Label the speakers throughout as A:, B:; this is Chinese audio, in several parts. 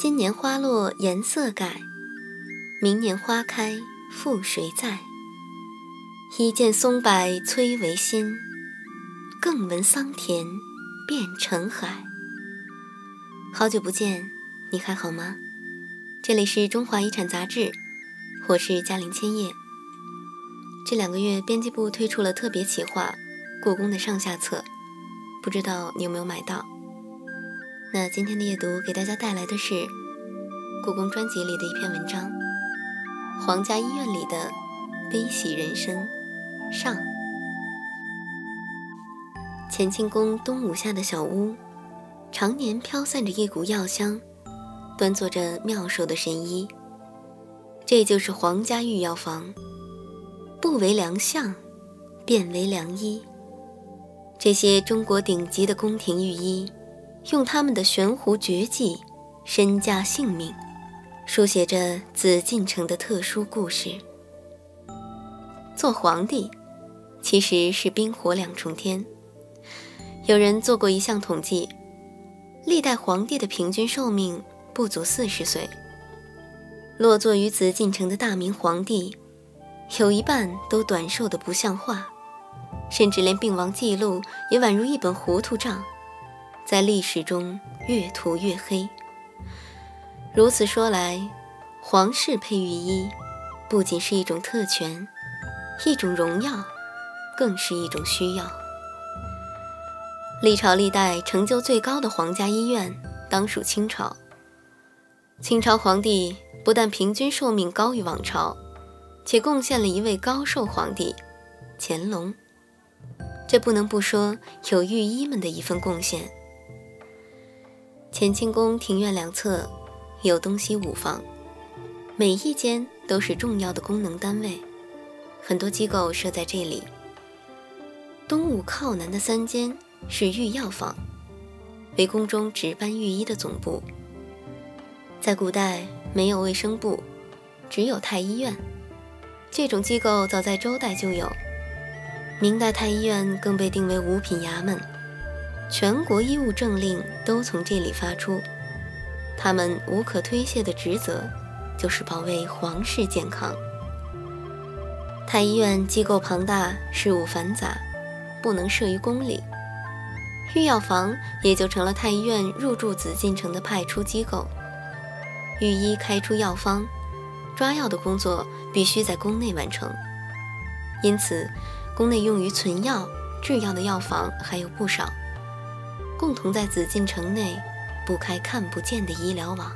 A: 今年花落颜色改，明年花开复谁在？一见松柏催为新，更闻桑田变成海。好久不见，你还好吗？这里是中华遗产杂志，我是嘉玲千叶。这两个月，编辑部推出了特别企划《故宫的上下册》，不知道你有没有买到？那今天的阅读给大家带来的是故宫专辑里的一篇文章，《皇家医院里的悲喜人生》上。乾清宫东五下的小屋，常年飘散着一股药香，端坐着妙手的神医。这就是皇家御药房，不为良相，便为良医。这些中国顶级的宫廷御医。用他们的悬壶绝技、身家性命，书写着紫禁城的特殊故事。做皇帝其实是冰火两重天。有人做过一项统计，历代皇帝的平均寿命不足四十岁。落座于紫禁城的大明皇帝，有一半都短寿的不像话，甚至连病亡记录也宛如一本糊涂账。在历史中越涂越黑。如此说来，皇室配御医不仅是一种特权，一种荣耀，更是一种需要。历朝历代成就最高的皇家医院，当属清朝。清朝皇帝不但平均寿命高于往朝，且贡献了一位高寿皇帝——乾隆。这不能不说有御医们的一份贡献。乾清宫庭院两侧有东西五房，每一间都是重要的功能单位，很多机构设在这里。东五靠南的三间是御药房，为宫中值班御医的总部。在古代没有卫生部，只有太医院，这种机构早在周代就有。明代太医院更被定为五品衙门。全国医务政令都从这里发出，他们无可推卸的职责就是保卫皇室健康。太医院机构庞大，事务繁杂，不能设于宫里，御药房也就成了太医院入驻紫禁城的派出机构。御医开出药方、抓药的工作必须在宫内完成，因此宫内用于存药、制药的药房还有不少。共同在紫禁城内布开看不见的医疗网。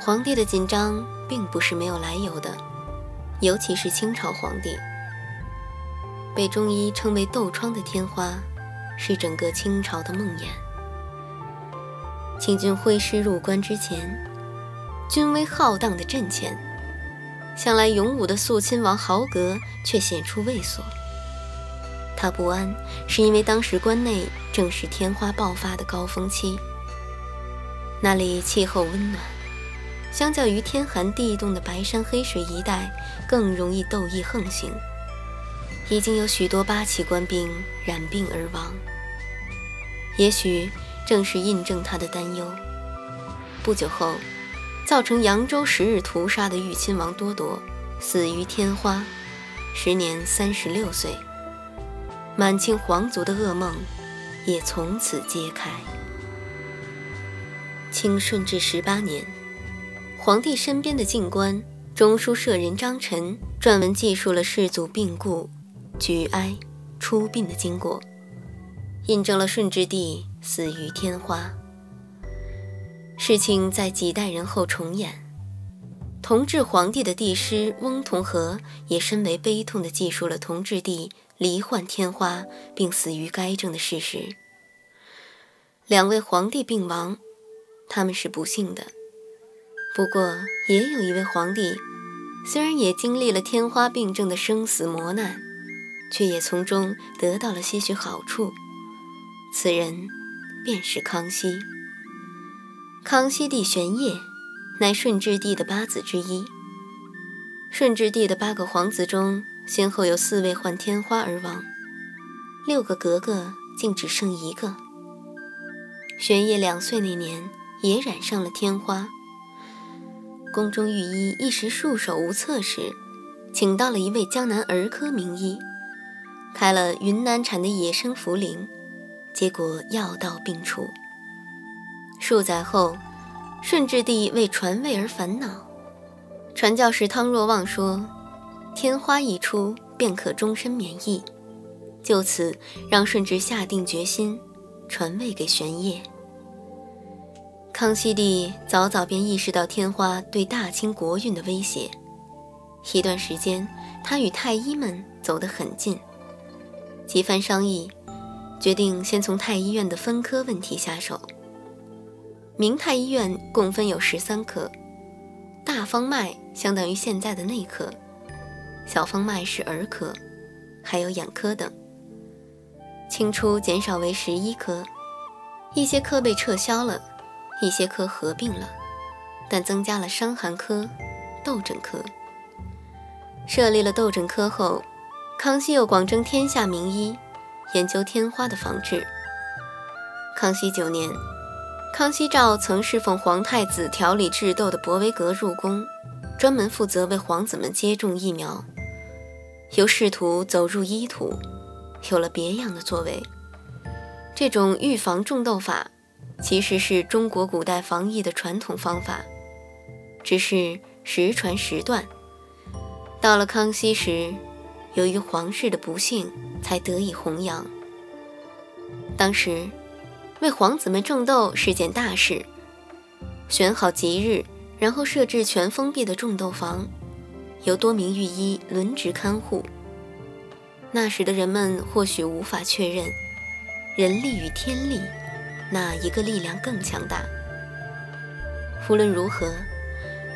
A: 皇帝的紧张并不是没有来由的，尤其是清朝皇帝，被中医称为“痘疮”的天花，是整个清朝的梦魇。清军挥师入关之前，军威浩荡的阵前，向来勇武的肃亲王豪格却显出畏缩。他不安，是因为当时关内正是天花爆发的高峰期。那里气候温暖，相较于天寒地冻的白山黑水一带，更容易痘疫横行。已经有许多八旗官兵染病而亡。也许正是印证他的担忧。不久后，造成扬州十日屠杀的豫亲王多铎死于天花，时年三十六岁。满清皇族的噩梦也从此揭开。清顺治十八年，皇帝身边的近官中书舍人张晨撰文记述了世祖病故、举哀、出殡的经过，印证了顺治帝死于天花。事情在几代人后重演。同治皇帝的帝师翁同龢也深为悲痛地记述了同治帝。罹患天花并死于该症的事实。两位皇帝病亡，他们是不幸的。不过，也有一位皇帝，虽然也经历了天花病症的生死磨难，却也从中得到了些许好处。此人便是康熙。康熙帝玄烨，乃顺治帝的八子之一。顺治帝的八个皇子中，先后有四位患天花而亡，六个格格竟只剩一个。玄烨两岁那年，也染上了天花。宫中御医一时束手无策时，请到了一位江南儿科名医，开了云南产的野生茯苓，结果药到病除。数载后，顺治帝为传位而烦恼，传教士汤若望说：“天花一出，便可终身免疫。”就此让顺治下定决心，传位给玄烨。康熙帝早早便意识到天花对大清国运的威胁，一段时间他与太医们走得很近，几番商议，决定先从太医院的分科问题下手。明太医院共分有十三科，大方脉相当于现在的内科，小方脉是儿科，还有眼科等。清初减少为十一科，一些科被撤销了，一些科合并了，但增加了伤寒科、痘疹科。设立了痘疹科后，康熙又广征天下名医，研究天花的防治。康熙九年，康熙召曾侍奉皇太子调理治痘的博维格入宫，专门负责为皇子们接种疫苗，由仕途走入医途。有了别样的作为，这种预防种痘法其实是中国古代防疫的传统方法，只是时传时断。到了康熙时，由于皇室的不幸，才得以弘扬。当时为皇子们种痘是件大事，选好吉日，然后设置全封闭的种痘房，由多名御医轮值看护。那时的人们或许无法确认，人力与天力，哪一个力量更强大？无论如何，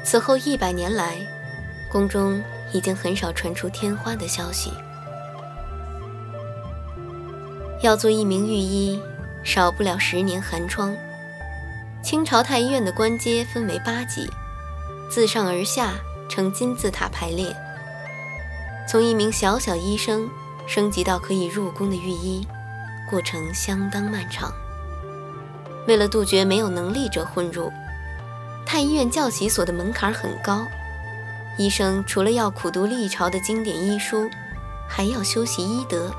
A: 此后一百年来，宫中已经很少传出天花的消息。要做一名御医，少不了十年寒窗。清朝太医院的官阶分为八级，自上而下呈金字塔排列，从一名小小医生。升级到可以入宫的御医，过程相当漫长。为了杜绝没有能力者混入，太医院教习所的门槛很高。医生除了要苦读历朝的经典医书，还要修习医德。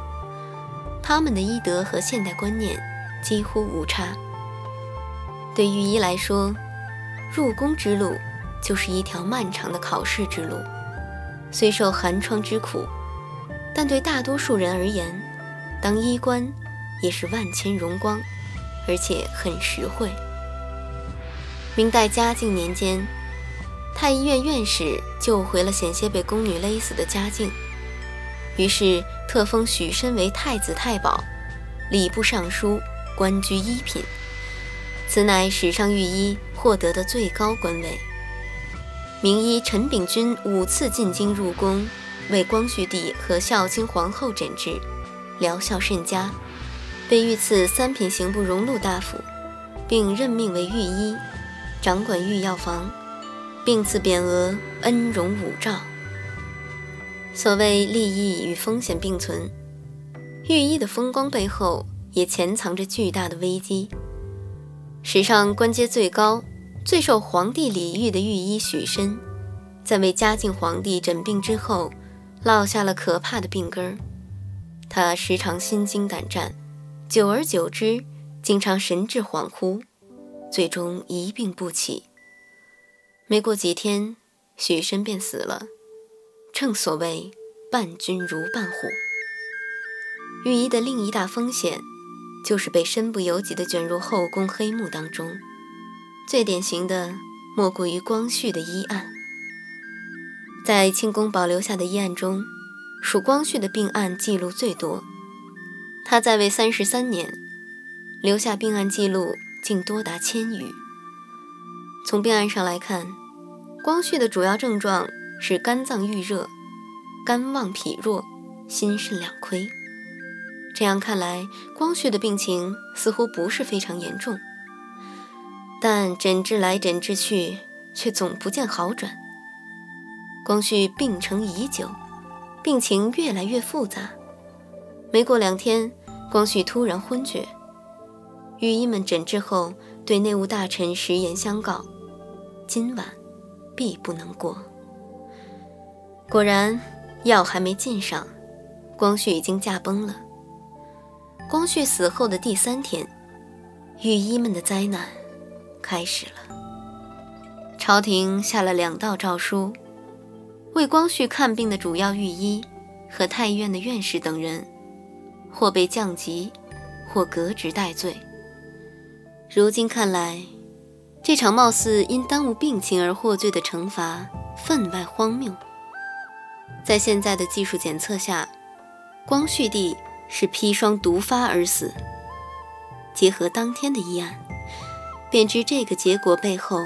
A: 他们的医德和现代观念几乎无差。对御医来说，入宫之路就是一条漫长的考试之路，虽受寒窗之苦。但对大多数人而言，当医官也是万千荣光，而且很实惠。明代嘉靖年间，太医院院士救回了险些被宫女勒死的嘉靖，于是特封许身为太子太保、礼部尚书，官居一品。此乃史上御医获得的最高官位。名医陈秉钧五次进京入宫。为光绪帝和孝亲皇后诊治，疗效甚佳，被御赐三品刑部荣禄大夫，并任命为御医，掌管御药房，并赐匾额恩荣五兆。所谓利益与风险并存，御医的风光背后也潜藏着巨大的危机。史上官阶最高、最受皇帝礼遇的御医许申，在为嘉靖皇帝诊病之后。落下了可怕的病根儿，他时常心惊胆战，久而久之，经常神志恍惚，最终一病不起。没过几天，许申便死了。正所谓伴君如伴虎。御医的另一大风险，就是被身不由己地卷入后宫黑幕当中。最典型的，莫过于光绪的医案。在清宫保留下的医案中，属光绪的病案记录最多。他在位三十三年，留下病案记录竟多达千余。从病案上来看，光绪的主要症状是肝脏郁热、肝旺脾弱、心肾两亏。这样看来，光绪的病情似乎不是非常严重。但诊治来诊治去，却总不见好转。光绪病程已久，病情越来越复杂。没过两天，光绪突然昏厥。御医们诊治后，对内务大臣食言相告，今晚必不能过。果然，药还没进上，光绪已经驾崩了。光绪死后的第三天，御医们的灾难开始了。朝廷下了两道诏书，为光绪看病的主要御医和太医院的院士等人，或被降级，或革职戴罪。如今看来，这场貌似因耽误病情而获罪的惩罚分外荒谬。在现在的技术检测下，光绪帝是砒霜毒发而死。结合当天的医案，便知这个结果背后。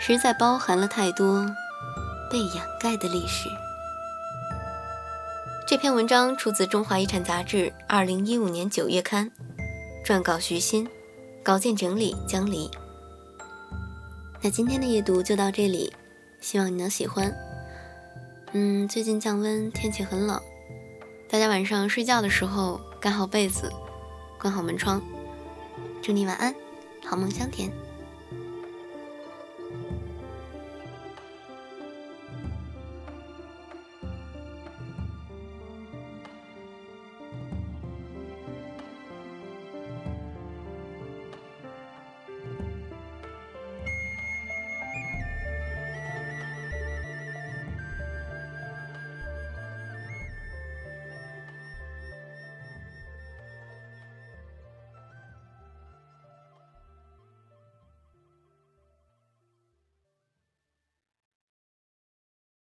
A: 实在包含了太多被掩盖的历史。这篇文章出自《中华遗产》杂志二零一五年九月刊，撰稿徐新，稿件整理江离。那今天的阅读就到这里，希望你能喜欢。嗯，最近降温，天气很冷，大家晚上睡觉的时候盖好被子，关好门窗。祝你晚安，好梦香甜。